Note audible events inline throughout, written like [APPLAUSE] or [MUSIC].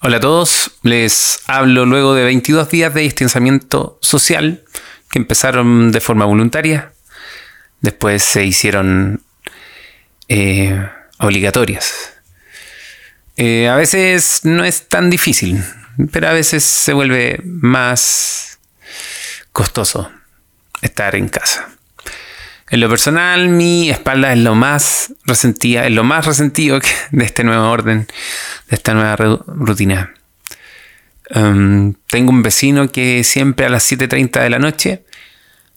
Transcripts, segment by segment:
Hola a todos, les hablo luego de 22 días de distanciamiento social que empezaron de forma voluntaria, después se hicieron eh, obligatorias. Eh, a veces no es tan difícil, pero a veces se vuelve más costoso estar en casa. En lo personal, mi espalda es lo más resentida, es lo más resentido de este nuevo orden, de esta nueva rutina. Um, tengo un vecino que siempre a las 7.30 de la noche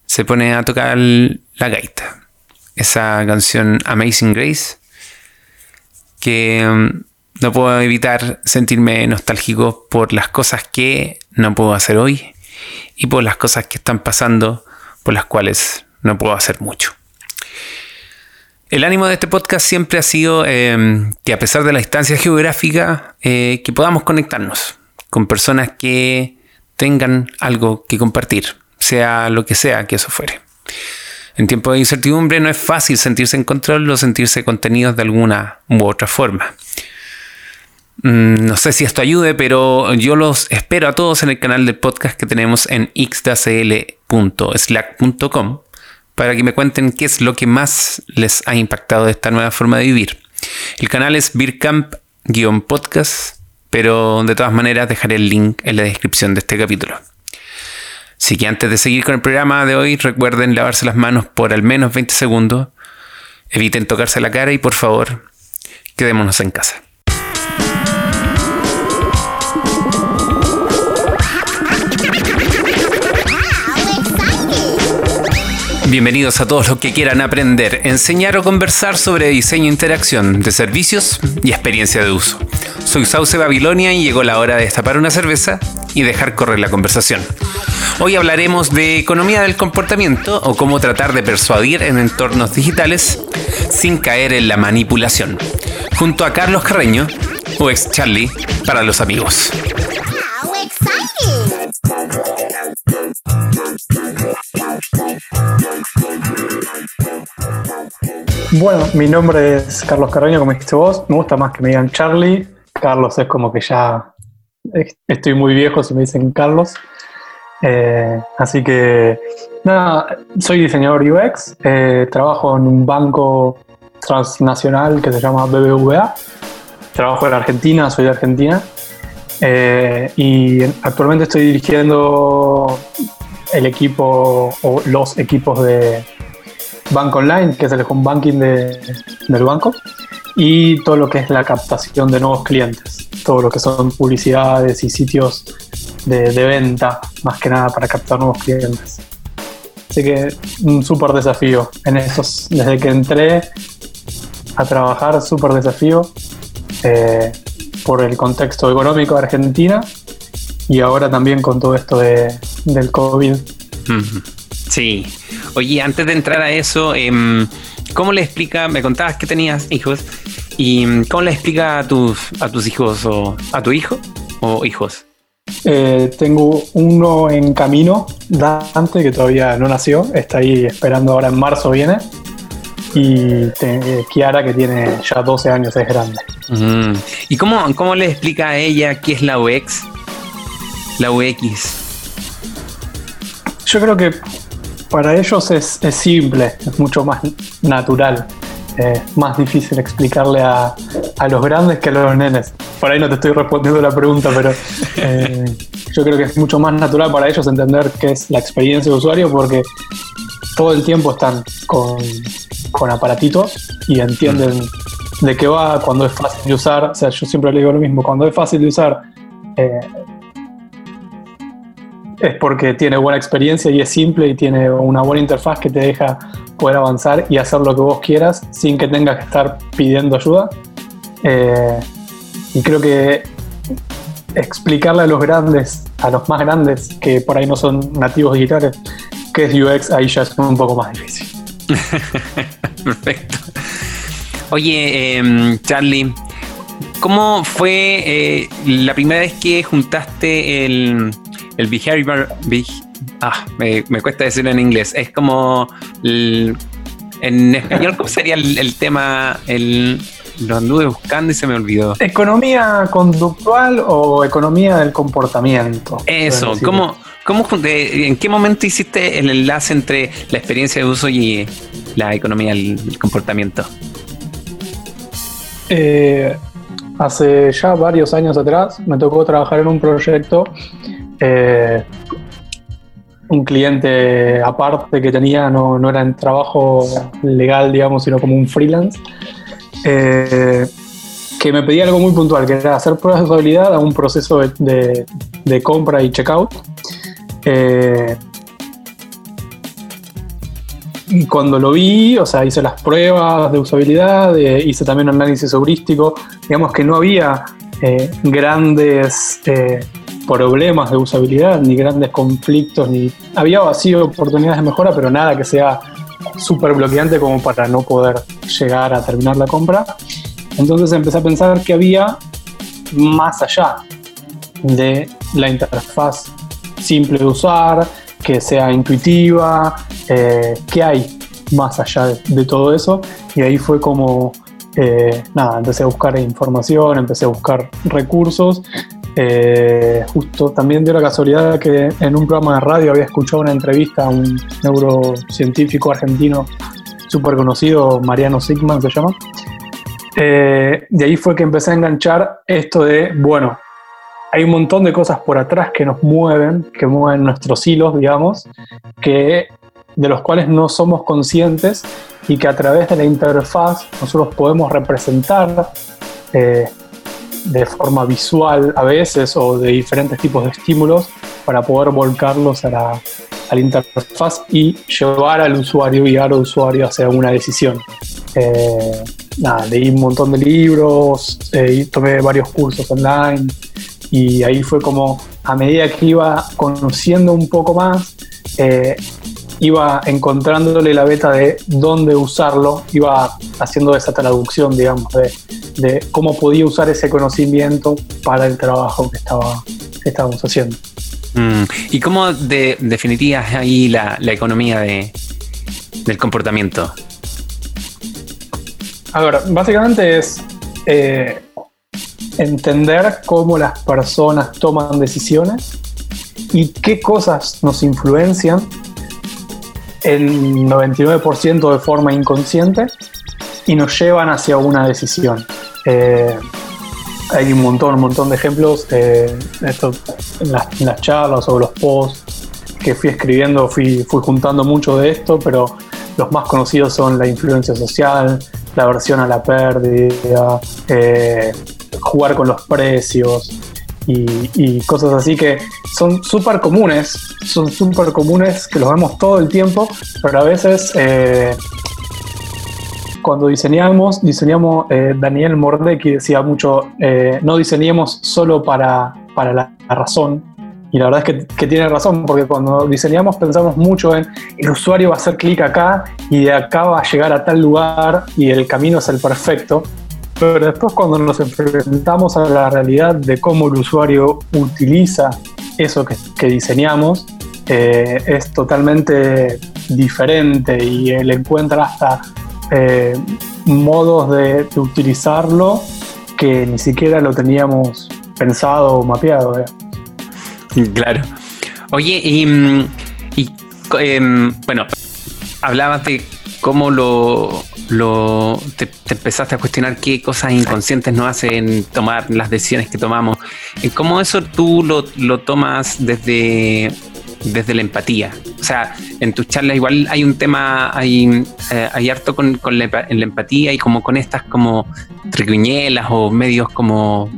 se pone a tocar la gaita. Esa canción Amazing Grace, que um, no puedo evitar sentirme nostálgico por las cosas que no puedo hacer hoy y por las cosas que están pasando por las cuales no puedo hacer mucho. El ánimo de este podcast siempre ha sido em, que a pesar de la distancia geográfica, eh, que podamos conectarnos con personas que tengan algo que compartir, sea lo que sea que eso fuere. En tiempos de incertidumbre no es fácil sentirse en control o sentirse contenidos de alguna u otra forma. Mm, no sé si esto ayude, pero yo los espero a todos en el canal de podcast que tenemos en xdacl.slack.com para que me cuenten qué es lo que más les ha impactado de esta nueva forma de vivir. El canal es Beercamp-podcast, pero de todas maneras dejaré el link en la descripción de este capítulo. Así que antes de seguir con el programa de hoy, recuerden lavarse las manos por al menos 20 segundos, eviten tocarse la cara y por favor, quedémonos en casa. Bienvenidos a todos los que quieran aprender, enseñar o conversar sobre diseño e interacción de servicios y experiencia de uso. Soy Sauce Babilonia y llegó la hora de destapar una cerveza y dejar correr la conversación. Hoy hablaremos de economía del comportamiento o cómo tratar de persuadir en entornos digitales sin caer en la manipulación. Junto a Carlos Carreño, o ex Charlie para los amigos. Bueno, mi nombre es Carlos Carreño, como dijiste vos. Me gusta más que me digan Charlie. Carlos es como que ya estoy muy viejo si me dicen Carlos. Eh, así que, nada, soy diseñador UX. Eh, trabajo en un banco transnacional que se llama BBVA. Trabajo en Argentina, soy de Argentina. Eh, y actualmente estoy dirigiendo el equipo o los equipos de Banco Online, que es el home banking del banco, y todo lo que es la captación de nuevos clientes, todo lo que son publicidades y sitios de, venta, más que nada para captar nuevos clientes. Así que un súper desafío en estos, desde que entré a trabajar, súper desafío eh, por el contexto económico de Argentina y ahora también con todo esto de, del COVID. Sí. Oye, antes de entrar a eso, em, ¿cómo le explica? Me contabas que tenías hijos. ¿Y em, cómo le explica a tus, a tus hijos o a tu hijo o hijos? Eh, tengo uno en camino, Dante, que todavía no nació, está ahí esperando ahora en marzo viene. Y Kiara, que tiene ya 12 años, es grande. ¿Y cómo, cómo le explica a ella qué es la UX? La UX. Yo creo que para ellos es, simple, es mucho más natural. Es más difícil explicarle a, los grandes que a los nenes. Por ahí no te estoy respondiendo la pregunta, pero eh, [LAUGHS] yo creo que es mucho más natural para ellos entender qué es la experiencia de usuario porque todo el tiempo están con, aparatitos y entienden de qué va cuando es fácil de usar. O sea, yo siempre le digo lo mismo, cuando es fácil de usar, eh, es porque tiene buena experiencia y es simple y tiene una buena interfaz que te deja poder avanzar y hacer lo que vos quieras sin que tengas que estar pidiendo ayuda. Eh, y creo que explicarle a los grandes, a los más grandes, que por ahí no son nativos digitales, qué es UX, ahí ya es un poco más difícil. [LAUGHS] Perfecto. Oye, em, Charlie, ¿cómo fue eh, la primera vez que juntaste el, el behavior, ah, me, cuesta decirlo en inglés, es como, en español, ¿cómo sería el, tema, el, lo anduve buscando y se me olvidó. ¿Economía conductual o economía del comportamiento? Eso, ¿cómo, cómo, ¿en qué momento hiciste el enlace entre la experiencia de uso y la economía del comportamiento? Eh, hace ya varios años atrás me tocó trabajar en un proyecto, eh, un cliente aparte que tenía, no, no, era en trabajo legal, digamos, sino como un freelance, eh, que me pedía algo muy puntual, que era hacer pruebas de usabilidad a un proceso de, de, compra y checkout. Eh, y cuando lo vi, o sea, hice las pruebas de usabilidad, eh, hice también un análisis heurístico, digamos que no había eh, grandes problemas de usabilidad, ni grandes conflictos, ni había vacío oportunidades de mejora, pero nada que sea súper bloqueante como para no poder llegar a terminar la compra. Entonces empecé a pensar que había más allá de la interfaz simple de usar, que sea intuitiva, eh, qué hay más allá de, todo eso. Y ahí fue como, eh, nada, empecé a buscar información, empecé a buscar recursos. Eh, justo también dio la casualidad que en un programa de radio había escuchado una entrevista a un neurocientífico argentino súper conocido, Mariano Sigman se llama. de ahí fue que empecé a enganchar esto de, bueno, hay un montón de cosas por atrás que nos mueven, que mueven nuestros hilos, digamos, que, de los cuales no somos conscientes y que a través de la interfaz nosotros podemos representar eh, de forma visual a veces o de diferentes tipos de estímulos para poder volcarlos a la, interfaz y llevar al usuario, guiar al usuario hacia una decisión. Eh, leí un montón de libros, eh, tomé varios cursos online, y ahí fue como, a medida que iba conociendo un poco más, eh, iba encontrándole la beta de dónde usarlo, iba haciendo esa traducción, digamos, de, cómo podía usar ese conocimiento para el trabajo que, estaba, estábamos haciendo. Mm, ¿Y cómo de, definirías ahí la, economía de, del comportamiento? A ver, básicamente es eh, entender cómo las personas toman decisiones y qué cosas nos influencian el 99% de forma inconsciente y nos llevan hacia una decisión. Eh, hay un montón, un montón de ejemplos eh, esto, en, las, charlas o los posts que fui escribiendo, fui, juntando mucho de esto, pero los más conocidos son la influencia social, la aversión a la pérdida, eh, jugar con los precios y, cosas así que son súper comunes, son súper comunes que los vemos todo el tiempo, pero a veces eh, cuando diseñamos, diseñamos, eh, Daniel Mordecki decía mucho, eh, no diseñemos solo para, para la, razón, y la verdad es que, que, tiene razón, porque cuando diseñamos pensamos mucho en el usuario va a hacer clic acá y de acá va a llegar a tal lugar y el camino es el perfecto. Pero después cuando nos enfrentamos a la realidad de cómo el usuario utiliza eso que, diseñamos, eh, es totalmente diferente y él encuentra hasta eh, modos de, utilizarlo que ni siquiera lo teníamos pensado o mapeado. Claro. Oye, y, mm, em, bueno, hablabas de cómo lo, lo te, empezaste a cuestionar qué cosas inconscientes nos hacen tomar las decisiones que tomamos. ¿Cómo eso tú lo, tomas desde, desde la empatía? O sea, en tus charlas igual hay un tema, hay, eh, hay harto con, la, en la empatía y como con estas como triquiñelas o medios como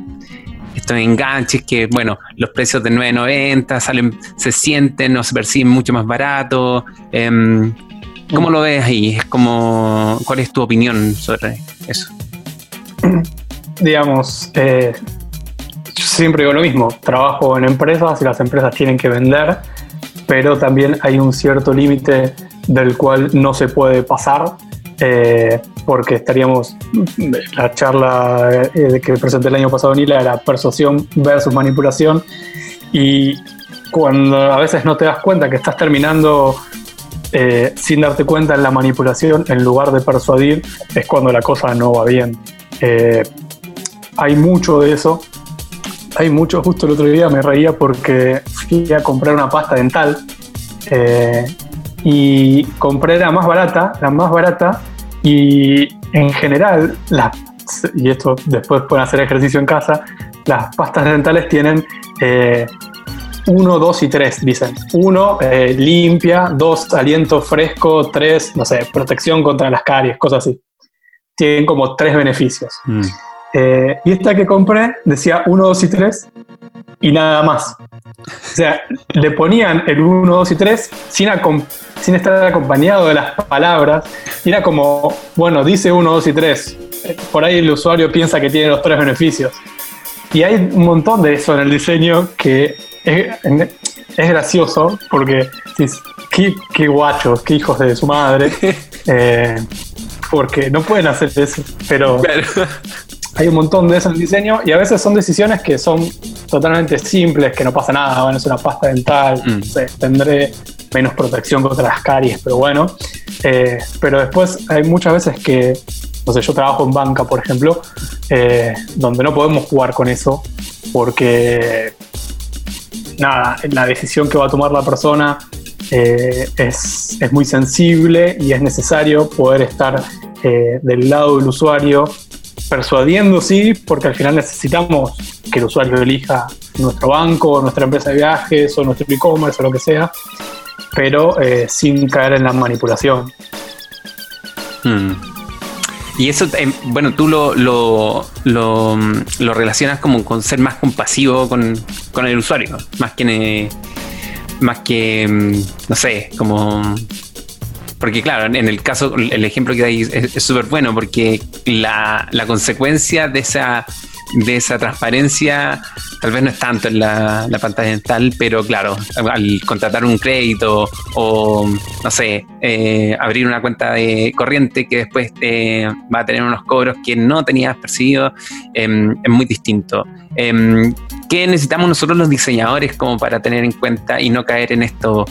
estos enganches que, bueno, los precios de 9.90 salen, se sienten o se perciben mucho más baratos. Em, ¿Cómo lo ves ahí? Es ¿Cuál es tu opinión sobre eso? Digamos, eh, siempre digo lo mismo, trabajo en empresas y las empresas tienen que vender, pero también hay un cierto límite del cual no se puede pasar, eh, porque estaríamos, la charla eh, que presenté el año pasado Nila era persuasión versus manipulación, y cuando a veces no te das cuenta que estás terminando eh, sin darte cuenta en la manipulación, en lugar de persuadir, es cuando la cosa no va bien. Eh, hay mucho de eso. Hay mucho, justo el otro día me reía porque fui a comprar una pasta dental eh, y compré la más barata, la más barata y en general, y esto después pueden hacer ejercicio en casa, las pastas dentales tienen eh, uno, dos y tres, dicen. Uno, eh, limpia, dos, aliento fresco, tres, no sé, protección contra las caries, cosas así. Tienen como tres beneficios. Mm. Eh, y esta que compré decía 1, 2 y 3 y nada más. O sea, le ponían el 1, 2 y 3 sin, sin estar acompañado de las palabras. Y era como, bueno, dice 1, 2 y 3. Por ahí el usuario piensa que tiene los tres beneficios. Y hay un montón de eso en el diseño que es, gracioso porque qué, qué, guachos, qué hijos de su madre. [LAUGHS] Eh, porque no pueden hacer eso, pero hay un montón de eso en el diseño y a veces son decisiones que son totalmente simples, que no pasa nada, bueno, es una pasta dental, mm. tendré menos protección contra las caries, pero bueno. Eh, pero después hay muchas veces que, no sé, yo trabajo en banca, por ejemplo, eh, donde no podemos jugar con eso porque, nada, la decisión que va a tomar la persona eh, es, es, muy sensible y es necesario poder estar del lado del usuario persuadiendo, sí, porque al final necesitamos que el usuario elija nuestro banco, nuestra empresa de viajes, o nuestro e-commerce, o lo que sea, pero eh, sin caer en la manipulación. Hmm. Y eso, eh, bueno, tú lo, lo, lo, relacionas como con ser más compasivo con, con el usuario, más que, más que, mm, no sé, como porque claro, en el caso, el ejemplo que da es súper bueno porque la, consecuencia de esa, de esa transparencia tal vez no es tanto en la, pantalla dental, pero claro, al contratar un crédito o, no sé, eh, abrir una cuenta de corriente que después eh, va a tener unos cobros que no tenías percibido, em, es muy distinto. Em, ¿Qué necesitamos nosotros los diseñadores como para tener en cuenta y no caer en esto?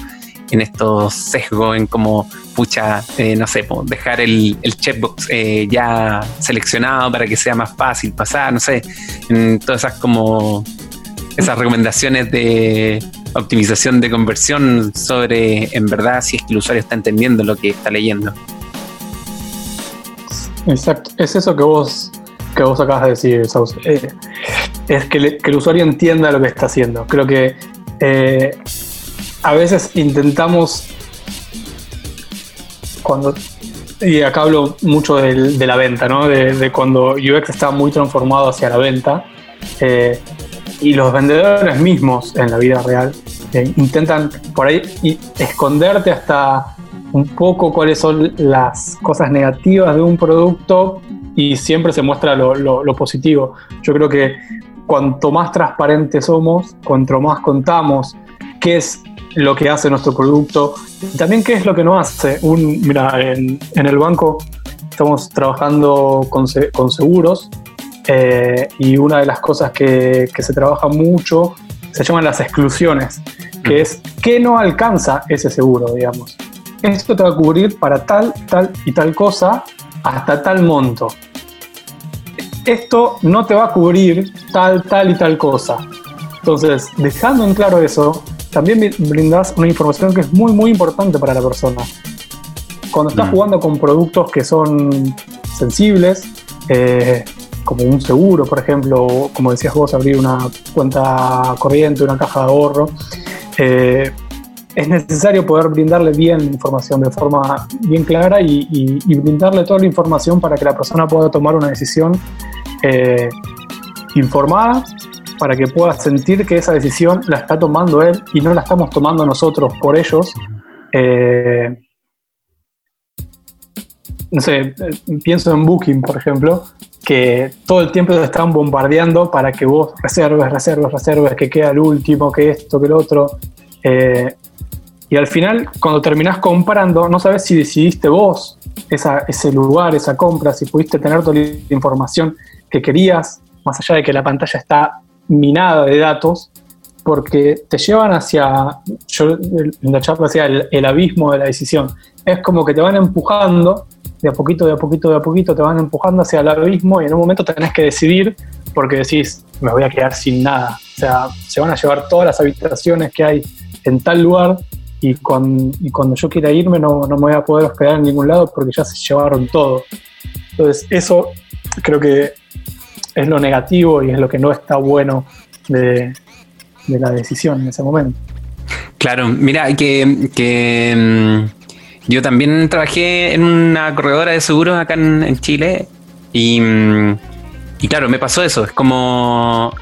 En estos sesgos, en como, pucha, eh, no sé, dejar el, checkbox eh, ya seleccionado para que sea más fácil pasar, no sé, en todas esas como, esas recomendaciones de optimización de conversión sobre, en verdad, si es que el usuario está entendiendo lo que está leyendo. Exacto, es eso que vos, que vos acabas de decir, Saus. Eh, es que, el usuario entienda lo que está haciendo. Creo que a veces intentamos, cuando, y acá hablo mucho de, la venta, ¿no? De, cuando UX está muy transformado hacia la venta, eh, y los vendedores mismos en la vida real eh, intentan por ahí esconderte hasta un poco cuáles son las cosas negativas de un producto y siempre se muestra lo, lo positivo. Yo creo que cuanto más transparentes somos, cuanto más contamos qué es lo que hace nuestro producto y también qué es lo que no hace. Un, mira, en, el banco estamos trabajando con, seguros eh, y una de las cosas que, se trabaja mucho se llaman las exclusiones, que es qué no alcanza ese seguro, digamos. Esto te va a cubrir para tal, tal y tal cosa hasta tal monto. Esto no te va a cubrir tal, tal y tal cosa. Entonces, dejando en claro eso, también brindas una información que es muy, muy importante para la persona. Cuando estás mm. jugando con productos que son sensibles, eh, como un seguro, por ejemplo, como decías vos, abrir una cuenta corriente, una caja de ahorro, eh, es necesario poder brindarle bien la información de forma bien clara y, brindarle toda la información para que la persona pueda tomar una decisión eh, informada para que pueda sentir que esa decisión la está tomando él y no la estamos tomando nosotros por ellos. Eh, no sé, pienso en Booking, por ejemplo, que todo el tiempo te están bombardeando para que vos reserves, reserves, reserves, que queda el último, que esto, que el otro. Eh, y al final, cuando terminás comprando, no sabes si decidiste vos ese lugar, esa compra, si pudiste tener toda la información que querías, más allá de que la pantalla está minada de datos porque te llevan hacia, yo en la charla decía, el, abismo de la decisión. Es como que te van empujando de a poquito, de a poquito, de a poquito te van empujando hacia el abismo y en un momento tenés que decidir porque decís, me voy a quedar sin nada. O sea, se van a llevar todas las habitaciones que hay en tal lugar y, cuando yo quiera irme no, no, me voy a poder hospedar en ningún lado porque ya se llevaron todo. Entonces, eso creo que es lo negativo y es lo que no está bueno de, de la decisión en ese momento. Claro, mira, que, que mm, yo también trabajé en una corredora de seguros acá en, Chile y, mm, y, claro, me pasó eso, es como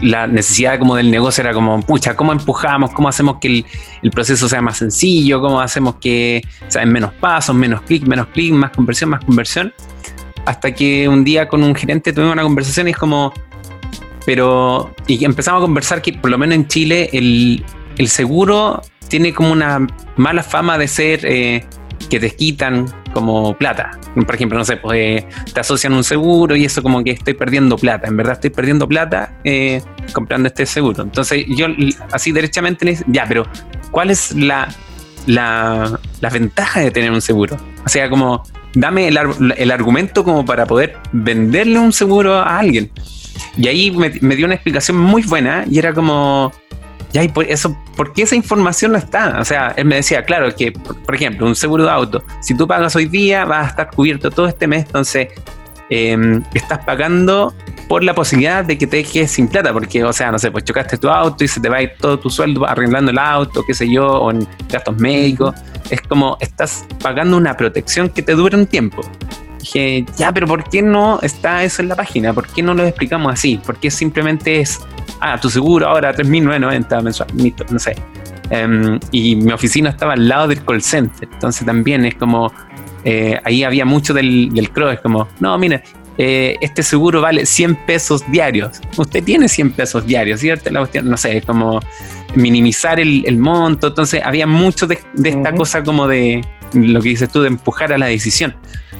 la necesidad como del negocio era como, pucha, ¿cómo empujamos? ¿Cómo hacemos que el, proceso sea más sencillo? ¿Cómo hacemos que sean menos pasos, menos clic, menos clic, más conversión, más conversión? Hasta que un día con un gerente tuvimos una conversación y es como, pero, y empezamos a conversar que por lo menos en Chile el, el seguro tiene como una mala fama de ser eh, que te quitan como plata. Por ejemplo, no sé, pues eh, te asocian un seguro y eso como que estoy perdiendo plata. En verdad estoy perdiendo plata eh, comprando este seguro. Entonces yo así derechamente ya, pero ¿cuál es la, la, ventaja de tener un seguro? O sea, como dame el, el, argumento como para poder venderle un seguro a alguien. Y ahí me, dio una explicación muy buena y era como, ya, y por eso, ¿por qué esa información no está? O sea, él me decía, claro, que, por ejemplo, un seguro de auto, si tú pagas hoy día, vas a estar cubierto todo este mes, entonces em, estás pagando por la posibilidad de que te quedes sin plata, porque, o sea, no sé, pues chocaste tu auto y se te va a ir todo tu sueldo arreglando el auto, qué sé yo, o en gastos médicos. Es como estás pagando una protección que te dura un tiempo. Dije, ya, pero ¿por qué no está eso en la página? ¿Por qué no lo explicamos así? ¿Por qué simplemente es ah, tu seguro ahora 3.990 mensual, no sé. Em, y mi oficina estaba al lado del call center, entonces también es como, eh, ahí había mucho del, del CRO, es como, no, mire, eh, este seguro vale 100 pesos diarios. Usted tiene 100 pesos diarios, ¿cierto? no sé, es como minimizar el, monto. Entonces, había mucho de, esta cosa como de lo que dices tú, de empujar a la decisión.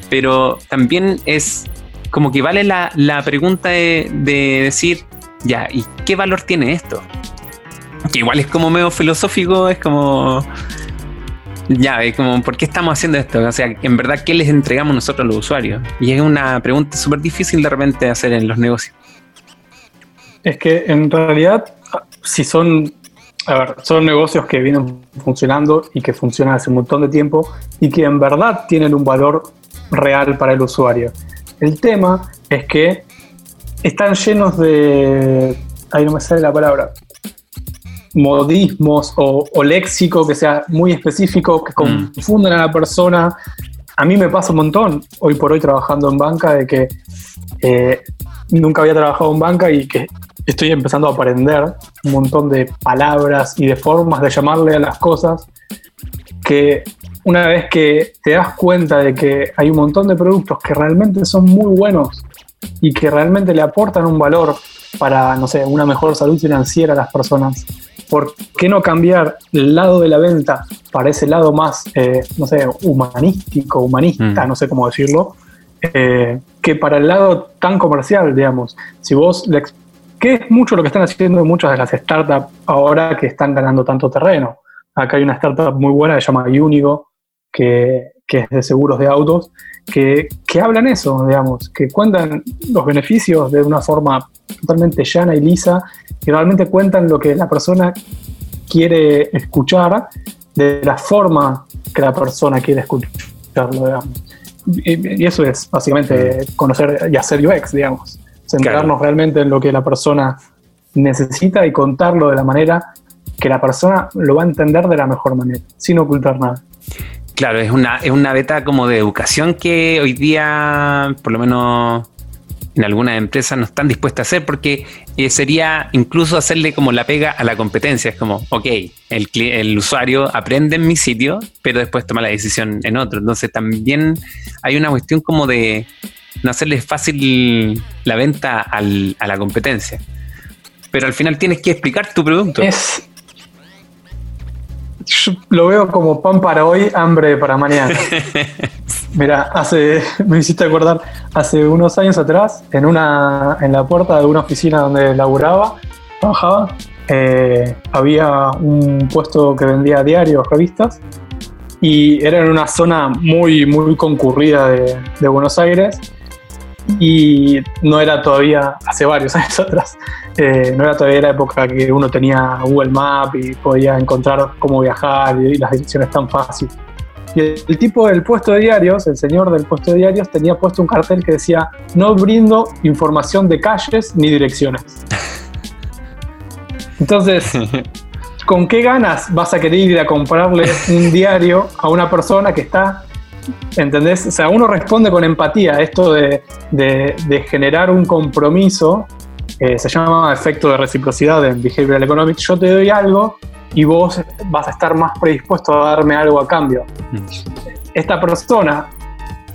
Pero también es como que vale la, la pregunta de, de, decir, ya, ¿y qué valor tiene esto? Que igual es como medio filosófico, es como. Ya, es como, ¿por qué estamos haciendo esto? O sea, en verdad, ¿qué les entregamos nosotros a los usuarios? Y es una pregunta súper difícil de repente hacer en los negocios. Es que en realidad, si son, a ver, son negocios que vienen funcionando y que funcionan hace un montón de tiempo y que en verdad tienen un valor real para el usuario. El tema es que están llenos de. Ahí no me sale la palabra. Modismos o, léxico que sea muy específico, que mm. confunden a la persona. A mí me pasa un montón, hoy por hoy trabajando en banca, de que eh, nunca había trabajado en banca y que estoy empezando a aprender un montón de palabras y de formas de llamarle a las cosas que una vez que te das cuenta de que hay un montón de productos que realmente son muy buenos y que realmente le aportan un valor para, no sé, una mejor salud financiera a las personas. ¿Por qué no cambiar el lado de la venta para ese lado más, eh, no sé, humanístico, humanista, mm. no sé cómo decirlo, eh, que para el lado tan comercial, digamos? Si vos, le, que es mucho lo que están haciendo muchas de las startups ahora que están ganando tanto terreno. Acá hay una startup muy buena que se llama Unigo, que, que es de seguros de autos, que, hablan eso, digamos, que cuentan los beneficios de una forma totalmente llana y lisa, y realmente cuentan lo que la persona quiere escuchar de la forma que la persona quiere escucharlo, digamos. Y, eso es básicamente conocer y hacer UX, digamos. Centrarnos realmente en lo que la persona necesita y contarlo de la manera que la persona lo va a entender de la mejor manera, sin ocultar nada. Claro, es una, es una beta como de educación que hoy día, por lo menos en algunas empresas, no están dispuestas a hacer porque eh, sería incluso hacerle como la pega a la competencia. Es como, ok, el, el usuario aprende en mi sitio, pero después toma la decisión en otro. Entonces también hay una cuestión como de no hacerle fácil la venta al, a la competencia. Pero al final tienes que explicar tu producto. Yo lo veo como pan para hoy, hambre para mañana. [LAUGHS] Mira, hace, me hiciste acordar, hace unos años atrás, en una, en la puerta de una oficina donde laburaba, trabajaba, eh, había un puesto que vendía diarios, revistas, y era en una zona muy, muy concurrida de, Buenos Aires y no era todavía, hace varios [LAUGHS] años atrás, eh, no era todavía la época que uno tenía Google Maps y podía encontrar cómo viajar y, las direcciones tan fácil. Y el, tipo del puesto de diarios, el señor del puesto de diarios, tenía puesto un cartel que decía, no brindo información de calles ni direcciones. [LAUGHS] Entonces, [LAUGHS] ¿con qué ganas vas a querer ir a comprarle un diario a una persona que está, ¿entendés? O sea, uno responde con empatía, esto de, generar un compromiso, eh, se llama efecto de reciprocidad en Behavioral Economics, yo te doy algo y vos vas a estar más predispuesto a darme algo a cambio. Mm. Esta persona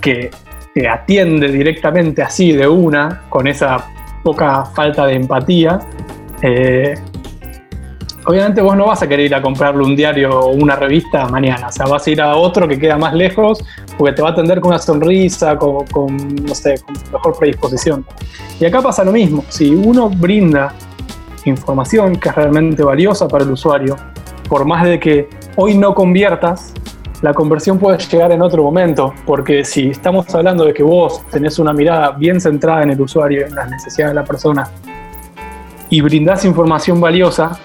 que, que atiende directamente así de una, con esa poca falta de empatía, eh, obviamente vos no vas a querer ir a comprarle un diario o una revista mañana, o sea, vas a ir a otro que queda más lejos porque te va a atender con una sonrisa, con, no sé, con mejor predisposición. Y acá pasa lo mismo, si uno brinda información que es realmente valiosa para el usuario, por más de que hoy no conviertas, la conversión puede llegar en otro momento, porque si estamos hablando de que vos tenés una mirada bien centrada en el usuario, en las necesidades de la persona, y brindás información valiosa,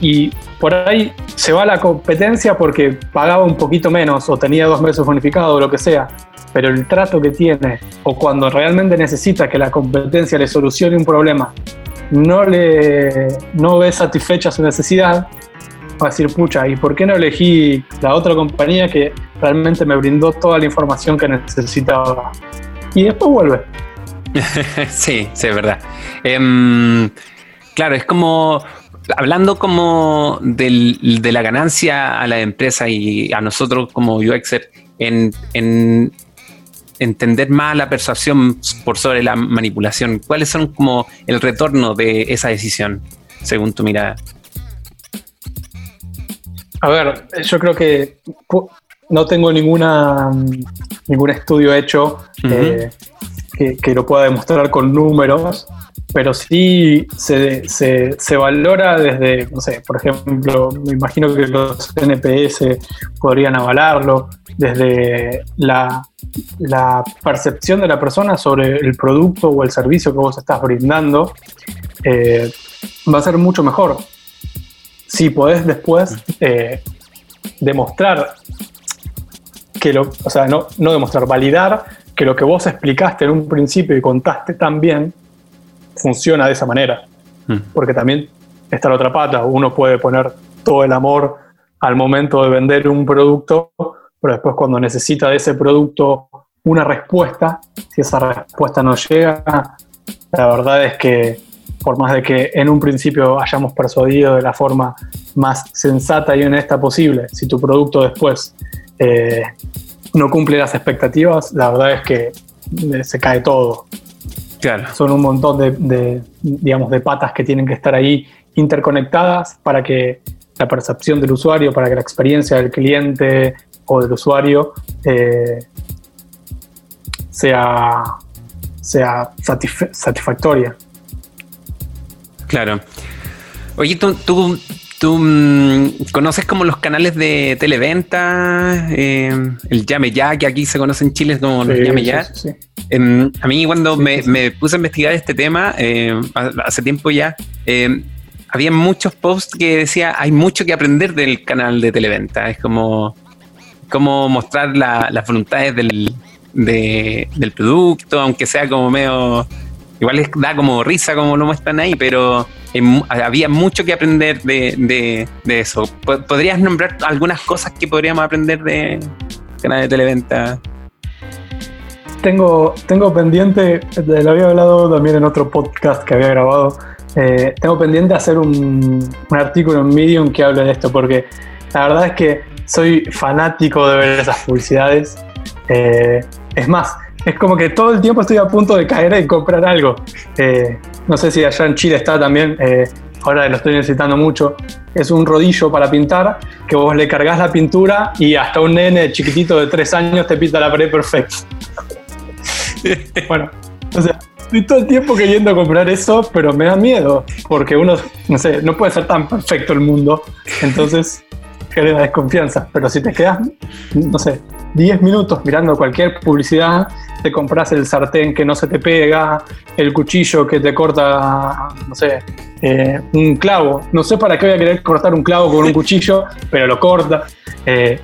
y por ahí se va la competencia porque pagaba un poquito menos o tenía dos meses bonificados o lo que sea, pero el trato que tiene o cuando realmente necesita que la competencia le solucione un problema, no le no ve satisfecha su necesidad, va a decir, pucha, ¿y por qué no elegí la otra compañía que realmente me brindó toda la información que necesitaba? Y después vuelve. [LAUGHS] sí, sí, es verdad. Em, claro, es como hablando como de la ganancia a la empresa y a nosotros como UXer en, en entender más la persuasión por sobre la manipulación, ¿cuáles son como el retorno de esa decisión, según tu mirada? A ver, yo creo que no tengo ninguna ningún estudio hecho eh, que, que, lo pueda demostrar con números, pero sí se, se, valora desde, no sé, por ejemplo, me imagino que los NPS podrían avalarlo, desde la, percepción de la persona sobre el producto o el servicio que vos estás brindando, eh, va a ser mucho mejor. Si podés después eh, demostrar que lo, o sea, no, no demostrar, validar que lo que vos explicaste en un principio y contaste tan bien, funciona de esa manera. Mm. Porque también está la otra pata, uno puede poner todo el amor al momento de vender un producto, pero después cuando necesita de ese producto una respuesta, si esa respuesta no llega, la verdad es que por más de que en un principio hayamos persuadido de la forma más sensata y honesta posible, si tu producto después eh, no cumple las expectativas, la verdad es que se cae todo. Son un montón de, digamos, de patas que tienen que estar ahí interconectadas para que la percepción del usuario, para que la experiencia del cliente o del usuario eh, sea, sea satisfactoria. Claro. Oye, tú, tú, mm, conoces como los canales de televenta, eh, el Llame Ya, que aquí se conoce en Chile como el Llame Ya. Sí, Em, a mí cuando me, puse a investigar este tema, em, hace tiempo ya, em, había muchos posts que decía hay mucho que aprender del canal de Televenta. Es como, como mostrar las voluntades del, del producto, aunque sea como medio... Igual les da como risa como lo muestran ahí, pero había mucho que aprender de, de eso. ¿Podrías nombrar algunas cosas que podríamos aprender de canal de Televenta? tengo, tengo pendiente, lo había hablado también en otro podcast que había grabado, eh, tengo pendiente hacer un, un, artículo en Medium que hable de esto, porque la verdad es que soy fanático de ver esas publicidades. Eh, es más, es como que todo el tiempo estoy a punto de caer en comprar algo. Eh, no sé si allá en Chile está también, ahora lo estoy necesitando mucho. Es un rodillo para pintar que vos le cargas la pintura y hasta un nene chiquitito de tres años te pinta la pared perfecta. [LAUGHS] bueno, o sea, estoy todo el tiempo queriendo comprar eso, pero me da miedo, porque uno, no sé, no puede ser tan perfecto el mundo. Entonces, genera desconfianza. Pero si te quedas, no sé, 10 minutos mirando cualquier publicidad, te compras el sartén que no se te pega, el cuchillo que te corta, no sé, eh, un clavo. No sé para qué voy a querer cortar un clavo con un cuchillo, [LAUGHS] pero lo corta. Eh,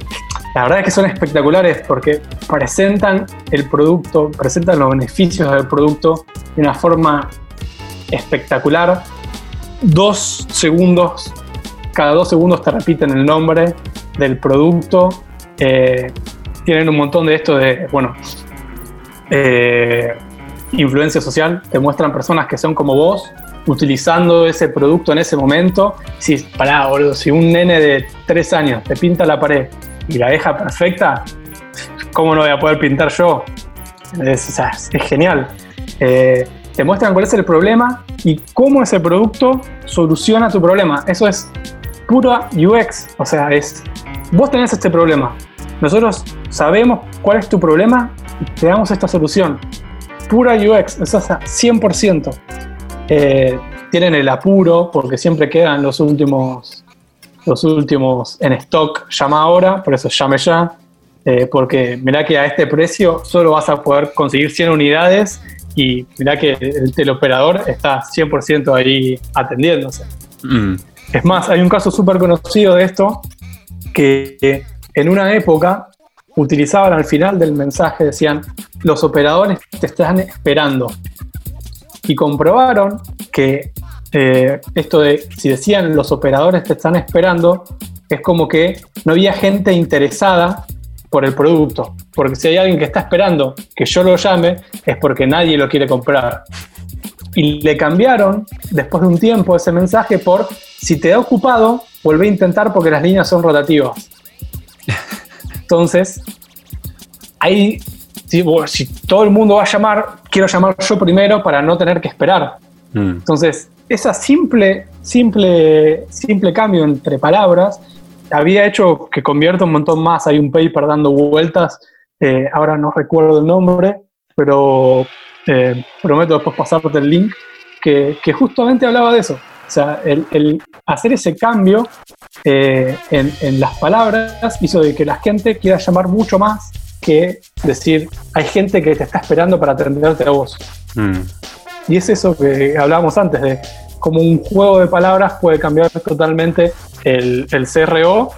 la verdad es que son espectaculares porque presentan el producto, presentan los beneficios del producto de una forma espectacular. Dos segundos, cada dos segundos te repiten el nombre del producto. Eh, tienen un montón de esto de, bueno, eh, influencia social. Te muestran personas que son como vos, utilizando ese producto en ese momento. Si, pará, boludo, si un nene de tres años te pinta la pared y la deja perfecta, ¿cómo no voy a poder pintar yo? Es, genial. Eh, te muestran cuál es el problema y cómo ese producto soluciona tu problema. Eso es pura UX. O sea, es vos tenés este problema. Nosotros sabemos cuál es tu problema y te damos esta solución. Pura UX, es 100%. Eh, tienen el apuro porque siempre quedan los últimos los últimos en stock, llama ahora, por eso llame ya, eh, porque mirá que a este precio solo vas a poder conseguir 100 unidades y mirá que el teleoperador está 100% ahí atendiéndose. Mm. Es más, hay un caso súper conocido de esto que en una época utilizaban al final del mensaje, decían, los operadores te están esperando. Y comprobaron que eh, esto de si decían los operadores te están esperando, es como que no había gente interesada por el producto. Porque si hay alguien que está esperando que yo lo llame, es porque nadie lo quiere comprar. Y le cambiaron, después de un tiempo, ese mensaje por si te da ocupado, vuelve a intentar porque las líneas son rotativas. Entonces, ahí, si, si todo el mundo va a llamar, quiero llamar yo primero para no tener que esperar. Mm. Entonces, esa simple, simple, simple cambio entre palabras había hecho que convierta un montón más. Hay un paper dando vueltas, eh, ahora no recuerdo el nombre, pero eh, prometo después pasarte el link, que, justamente hablaba de eso. O sea, el, hacer ese cambio eh, en, las palabras hizo de que la gente quiera llamar mucho más que decir, hay gente que te está esperando para atenderte a vos. Mm. Y es eso que hablábamos antes, de cómo un juego de palabras puede cambiar totalmente el, CRO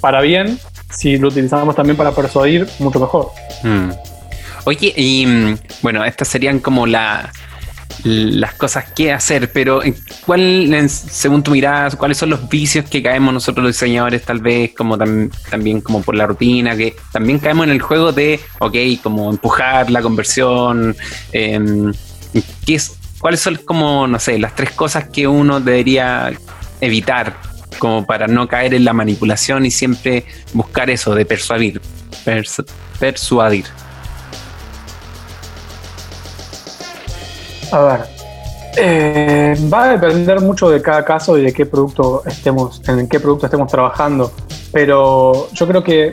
para bien, si lo utilizamos también para persuadir, mucho mejor. Mm. Oye, y mm, bueno, estas serían como las cosas que hacer, pero ¿cuál, según tu mirada, cuáles son los vicios que caemos nosotros los diseñadores, tal vez como también como por la rutina, que también caemos en el juego de, ok, como empujar la conversión, eh, es, ¿cuáles son como, no sé, las tres cosas que uno debería evitar como para no caer en la manipulación y siempre buscar eso de persuadir? persuadir. A ver, eh, va a depender mucho de cada caso y de qué producto estemos, en qué producto estemos trabajando. Pero yo creo que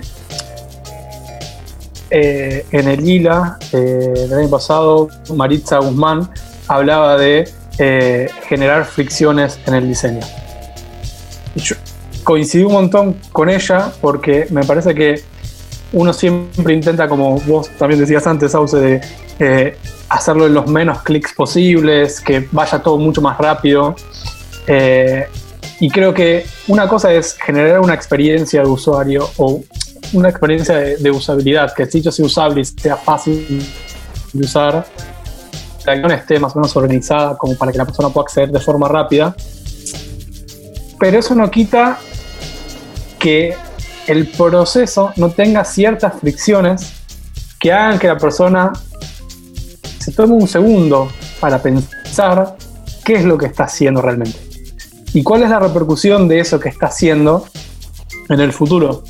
eh, en el ILA eh, del año pasado, Maritza Guzmán hablaba de generar fricciones en el diseño. yo coincidí un montón con ella porque me parece que uno siempre intenta, como vos también decías antes, Sauce, de hacerlo en los menos clics posibles, que vaya todo mucho más rápido. y creo que una cosa es generar una experiencia de usuario o una experiencia de, usabilidad, que el sitio sea usable y sea fácil de usar, la esté más o menos organizada como para que la persona pueda acceder de forma rápida. Pero eso no quita que el proceso no tenga ciertas fricciones que hagan que la persona se tome un segundo para pensar qué es lo que está haciendo realmente y cuál es la repercusión de eso que está haciendo en el futuro.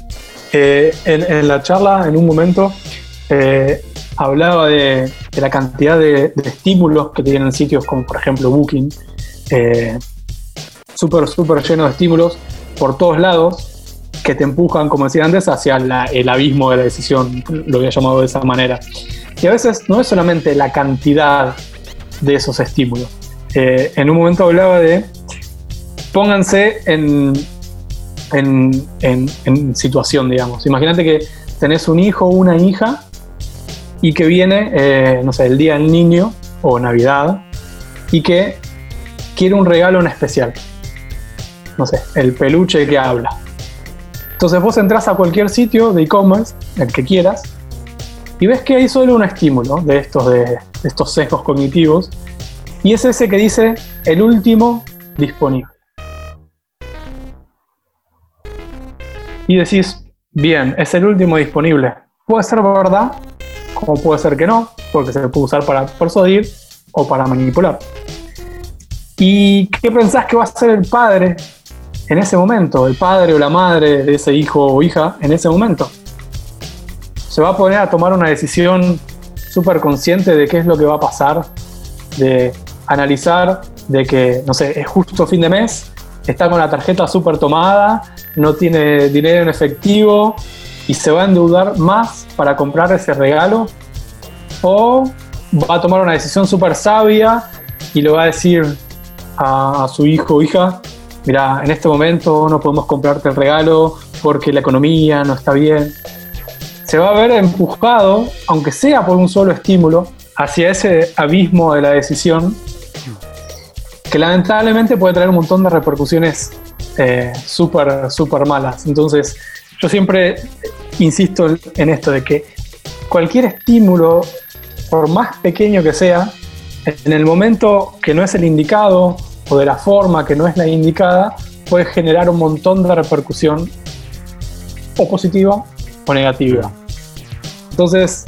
Eh, en, la charla, en un momento, eh, hablaba de, la cantidad de, estímulos que tienen sitios como, por ejemplo, Booking. Eh, súper, súper lleno de estímulos por todos lados que te empujan, como decía antes, hacia el abismo de la decisión, lo había llamado de esa manera. Y a veces no es solamente la cantidad de esos estímulos. en un momento hablaba de pónganse en, en, en, situación, digamos. Imagínate que tenés un hijo o una hija y que viene, eh, no sé, el día del niño o Navidad y que quiere un regalo en especial. No sé, el peluche que habla. Entonces vos entras a cualquier sitio de e-commerce, el que quieras, y ves que hay solo un estímulo de estos, de estos sesgos cognitivos, y es ese que dice el último disponible. Y decís, bien, es el último disponible. Puede ser verdad, como puede ser que no, porque se puede usar para persuadir o para manipular. ¿Y qué pensás que va a ser el padre en ese momento? El padre o la madre de ese hijo o hija en ese momento. Se va a poner a tomar una decisión súper consciente de qué es lo que va a pasar, de analizar de que, no sé, es justo fin de mes, está con la tarjeta súper tomada, no tiene dinero en efectivo y se va a endeudar más para comprar ese regalo, o va a tomar una decisión súper sabia y le va a decir a, su hijo o hija, mira, en este momento no podemos comprarte el regalo porque la economía no está bien. Se va a ver empujado, aunque sea por un solo estímulo, hacia ese abismo de la decisión que lamentablemente puede traer un montón de repercusiones eh, súper, súper malas. Entonces, yo siempre insisto en esto de que cualquier estímulo, por más pequeño que sea, en el momento que no es el indicado o de la forma que no es la indicada, puede generar un montón de repercusión o positiva o negativa. Entonces,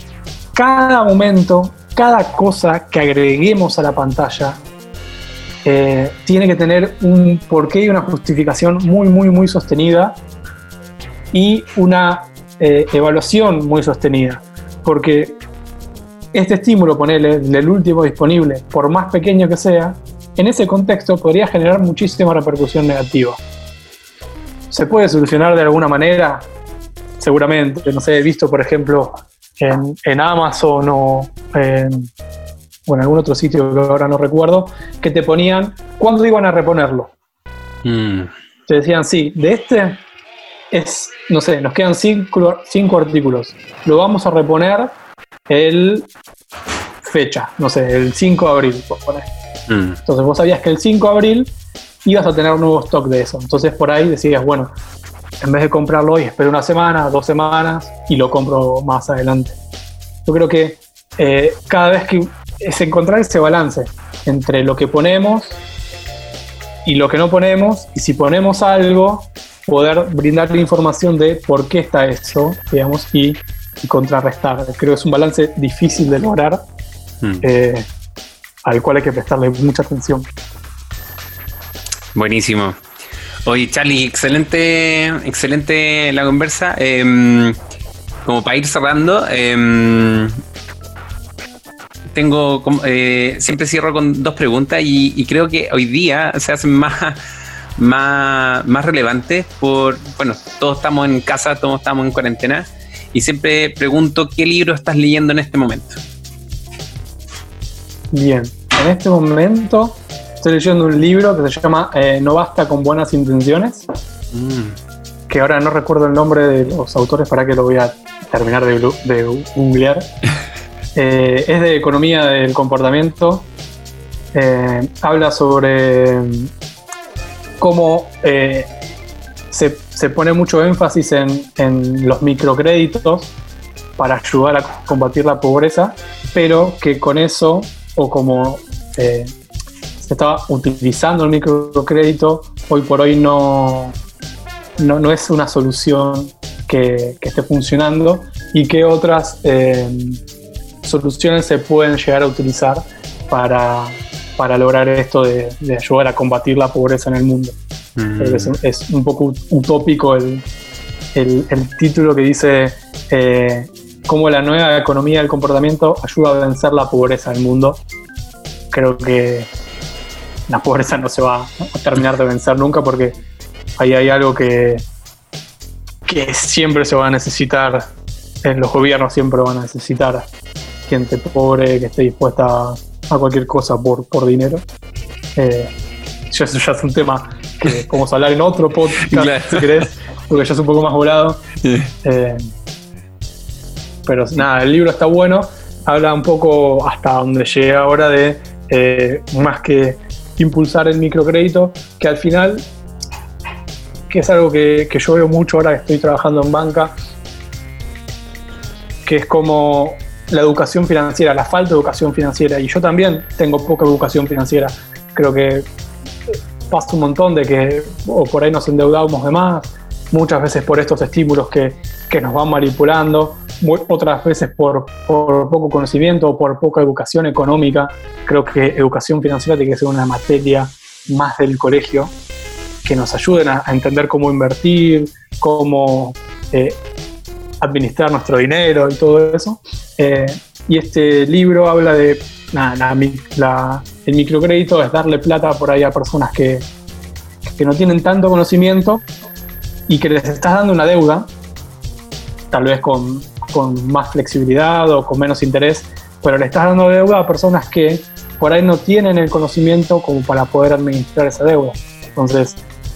cada momento, cada cosa que agreguemos a la pantalla eh, tiene que tener un porqué y una justificación muy, muy, muy sostenida y una eh, evaluación muy sostenida. Porque este estímulo, ponerle el último disponible, por más pequeño que sea, en ese contexto podría generar muchísima repercusión negativa. ¿Se puede solucionar de alguna manera? Seguramente, no sé, he visto, por ejemplo, en, en Amazon o en, o en algún otro sitio que ahora no recuerdo, que te ponían cuándo iban a reponerlo. Mm. Te decían, sí, de este es, no sé, nos quedan cinco, cinco artículos. Lo vamos a reponer el fecha, no sé, el 5 de abril. Mm. Entonces vos sabías que el 5 de abril ibas a tener un nuevo stock de eso. Entonces por ahí decías, bueno, en vez de comprarlo hoy, espero una semana, dos semanas y lo compro más adelante. Yo creo que eh, cada vez que es encontrar ese balance entre lo que ponemos y lo que no ponemos, y si ponemos algo, poder brindar la información de por qué está eso, digamos, y, contrarrestar. Creo que es un balance difícil de lograr, hmm. eh, al cual hay que prestarle mucha atención. Buenísimo. Oye, Charlie, excelente, excelente la conversa. Em, como para ir cerrando, eh, tengo eh, siempre cierro con dos preguntas y, creo que hoy día se hacen más, más, más relevantes por, bueno, todos estamos en casa, todos estamos en cuarentena y siempre pregunto qué libro estás leyendo en este momento. Bien, en este momento estoy leyendo un libro que se llama eh, No basta con buenas intenciones, mm. que ahora no recuerdo el nombre de los autores para que lo voy a terminar de, de googlear. [LAUGHS] Eh, es de economía del comportamiento. Eh, habla sobre cómo eh, se, pone mucho énfasis en, los microcréditos para ayudar a combatir la pobreza, pero que con eso, o como se estaba utilizando el microcrédito, hoy por hoy no, no, es una solución que, esté funcionando y que otras soluciones se pueden llegar a utilizar para, lograr esto de, ayudar a combatir la pobreza en el mundo. Mm. Es, un poco utópico el, título que dice eh, cómo la nueva economía del comportamiento ayuda a vencer la pobreza en el mundo. Creo que la pobreza no se va a terminar de vencer nunca porque ahí hay algo que, que siempre se va a necesitar, en los gobiernos siempre van a necesitar gente pobre que esté dispuesta a, cualquier cosa por, por dinero. Eh, eso ya es un tema que podemos hablar en otro podcast, [LAUGHS] si querés, porque ya es un poco más volado. Eh, pero nada, el libro está bueno, habla un poco hasta donde llegué ahora de eh, más que impulsar el microcrédito, que al final, que es algo que, que yo veo mucho ahora que estoy trabajando en banca, que es como la educación financiera, la falta de educación financiera. Y yo también tengo poca educación financiera. Creo que pasa un montón de que o por ahí nos endeudamos de más, muchas veces por estos estímulos que, que nos van manipulando, otras veces por, poco conocimiento o por poca educación económica. Creo que educación financiera tiene que ser una materia más del colegio que nos ayuden a, entender cómo invertir, cómo eh, administrar nuestro dinero y todo eso. Eh, y este libro habla de nada, el microcrédito es darle plata por ahí a personas que, que no tienen tanto conocimiento y que les estás dando una deuda, tal vez con, con más flexibilidad o con menos interés, pero le estás dando deuda a personas que por ahí no tienen el conocimiento como para poder administrar esa deuda. Entonces,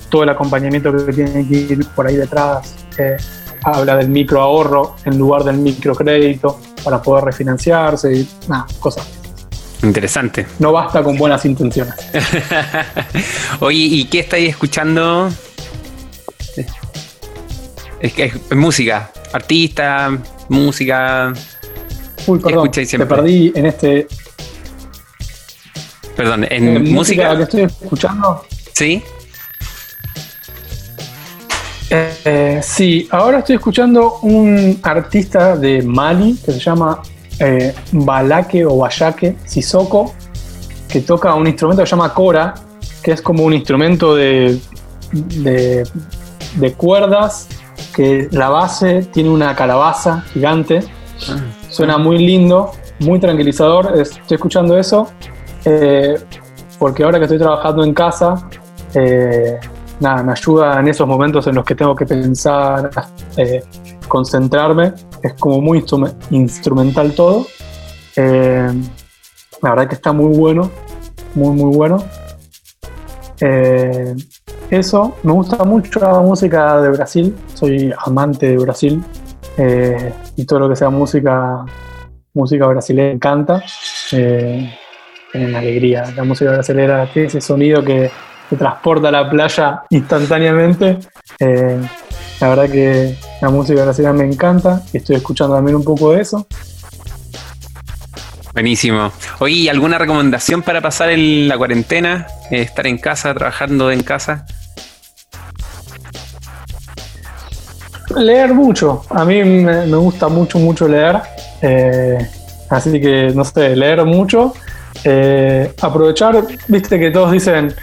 todo el acompañamiento que tiene que ir por ahí detrás, eh, habla del microahorro en lugar del microcrédito para poder refinanciarse y nada, cosas. Interesante. No basta con buenas intenciones. [LAUGHS] Oye, ¿y qué estáis escuchando? Es, que es música, artista, música. Uy, perdón, te perdí en este. Perdón, en, música, que estoy escuchando. Sí. Eh, sí, ahora estoy escuchando un artista de Mali que se llama eh, Balake o Bayake Sissoko, que toca un instrumento que se llama Kora, que es como un instrumento de, de, cuerdas, que la base tiene una calabaza gigante. Suena muy lindo, muy tranquilizador. Estoy escuchando eso eh, porque ahora que estoy trabajando en casa, eh, nada, me ayuda en esos momentos en los que tengo que pensar, eh, concentrarme. Es como muy instrumental todo. La verdad que está muy bueno, muy, muy bueno. Eso, me gusta mucho la música de Brasil, soy amante de Brasil y todo lo que sea música, música brasileña me encanta. Eh, en alegría, la música brasileña tiene ese sonido que te transporta a la playa instantáneamente. Eh, la verdad que la música brasileña me encanta estoy escuchando también un poco de eso. Buenísimo. Oye, ¿alguna recomendación para pasar en la cuarentena? Eh, estar en casa, trabajando en casa. Leer mucho. A mí me, gusta mucho, mucho leer. Eh, así que, no sé, leer mucho. aprovechar, viste que todos dicen,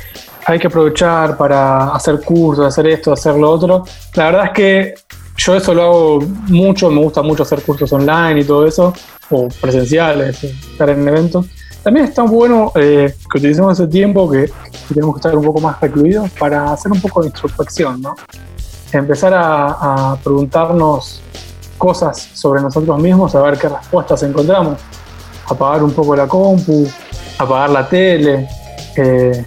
hay que aprovechar para hacer cursos, hacer esto, hacer lo otro. La verdad es que yo eso lo hago mucho, me gusta mucho hacer cursos online y todo eso, o presenciales, estar en eventos. También está bueno eh, que utilicemos ese tiempo que, tenemos que estar un poco más recluidos para hacer un poco de introspección, ¿no? Empezar a, preguntarnos cosas sobre nosotros mismos, a ver qué respuestas encontramos. Apagar un poco la compu, apagar la tele, eh,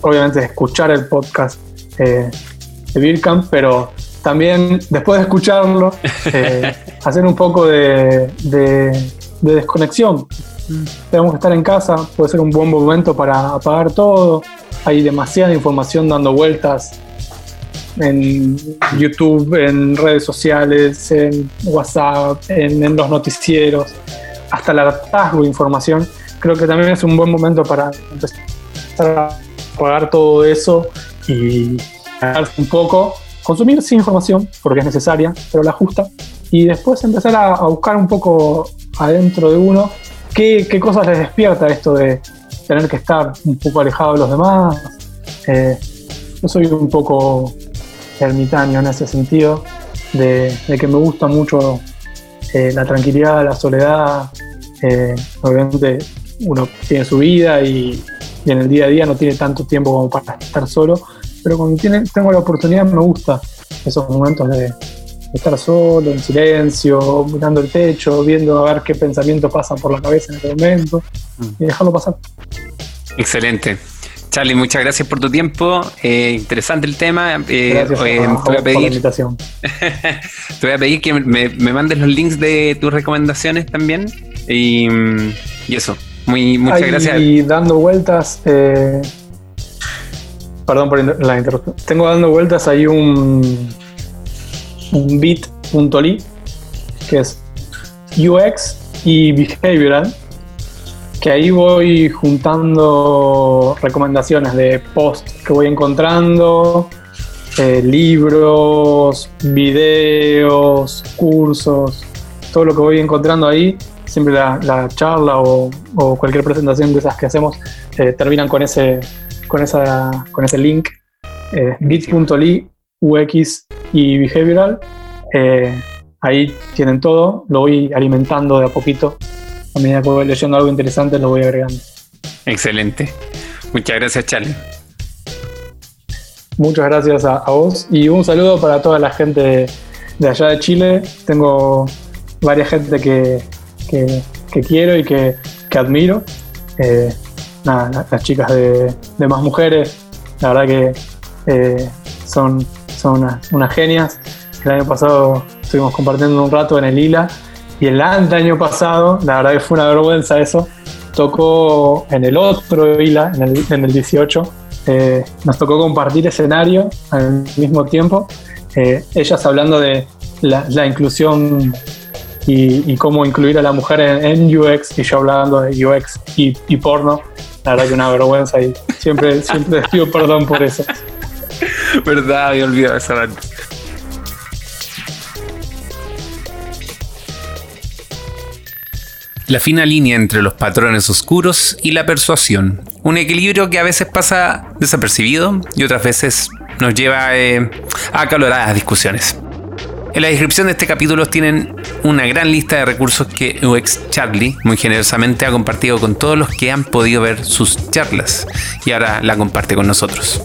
obviamente escuchar el podcast eh, de Birkamp, pero también después de escucharlo, [LAUGHS] eh, hacer un poco de, desconexión. Tenemos que estar en casa, puede ser un buen momento para apagar todo. Hay demasiada información dando vueltas en YouTube, en redes sociales, en WhatsApp, en, en los noticieros, hasta el hartazgo de información. Creo que también es un buen momento para empezar a pagar todo eso y un poco, consumir sin información, porque es necesaria, pero la justa, y después empezar a, buscar un poco adentro de uno qué, cosas les despierta esto de tener que estar un poco alejado de los demás. Eh, yo soy un poco ermitaño en ese sentido, de, que me gusta mucho eh, la tranquilidad, la soledad. Eh, obviamente uno tiene su vida y, y en el día a día no tiene tanto tiempo como para estar solo, pero cuando tiene, tengo la oportunidad me gusta esos momentos de, estar solo, en silencio, mirando el techo, viendo a ver qué pensamientos pasan por la cabeza en ese momento mm. y dejarlo pasar. Excelente. Charlie, muchas gracias por tu tiempo. Eh, interesante el tema. Eh, Gracias eh, te, voy a por la pedir, invitación. [LAUGHS] te voy a pedir que me, me mandes los links de tus recomendaciones también. Y, y eso. Muy, muchas Ahí gracias. dando vueltas. eh, perdón por la interrupción. Tengo dando vueltas ahí un, un bit.ly que es UX y behavioral. Que ahí voy juntando recomendaciones de post que voy encontrando, eh, libros, videos, cursos, todo lo que voy encontrando ahí siempre la, la charla o, cualquier presentación de esas que hacemos eh, terminan con ese, con esa, con ese link eh, UX y behavioral. Eh, ahí tienen todo, lo voy alimentando de a poquito. A medida que voy leyendo algo interesante, lo voy agregando. Excelente. Muchas gracias, Charlie. Muchas gracias a, a vos y un saludo para toda la gente de, de allá de Chile. Tengo varias gente que, que- que quiero y que, que admiro. Eh, nada, la- las chicas de, de Más Mujeres, la verdad que eh, son, son unas, unas genias. El año pasado estuvimos compartiendo un rato en el ILA y el año pasado, la verdad que fue una vergüenza eso, tocó en el otro ILA, en el, en el 18. Eh, nos tocó compartir escenario al mismo tiempo. Eh, ellas hablando de la, inclusión y, cómo incluir a la mujer en, UX y yo hablando de UX y, y porno. La verdad que una vergüenza y siempre, siempre les [LAUGHS] pido perdón por eso. Verdad, había olvidado esa parte. La fina línea entre los patrones oscuros y la persuasión. Un equilibrio que a veces pasa desapercibido y otras veces nos lleva eh, a acaloradas discusiones. En la descripción de este capítulo tienen una gran lista de recursos que UX Charlie muy generosamente ha compartido con todos los que han podido ver sus charlas y ahora la comparte con nosotros.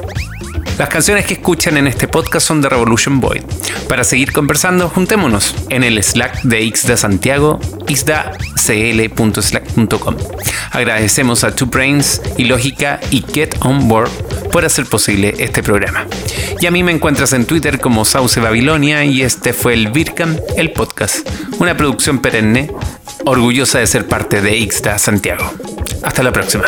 Las canciones que escuchan en este podcast son de Revolution Boy. Para seguir conversando, juntémonos en el Slack de Ixda Santiago, ixdacl.slack.com. Agradecemos a Two Brains y Lógica y Get On Board por hacer posible este programa. Y a mí me encuentras en Twitter como Sauce Babilonia y este fue el Vircam, el podcast, una producción perenne, orgullosa de ser parte de Ixda Santiago. Hasta la próxima.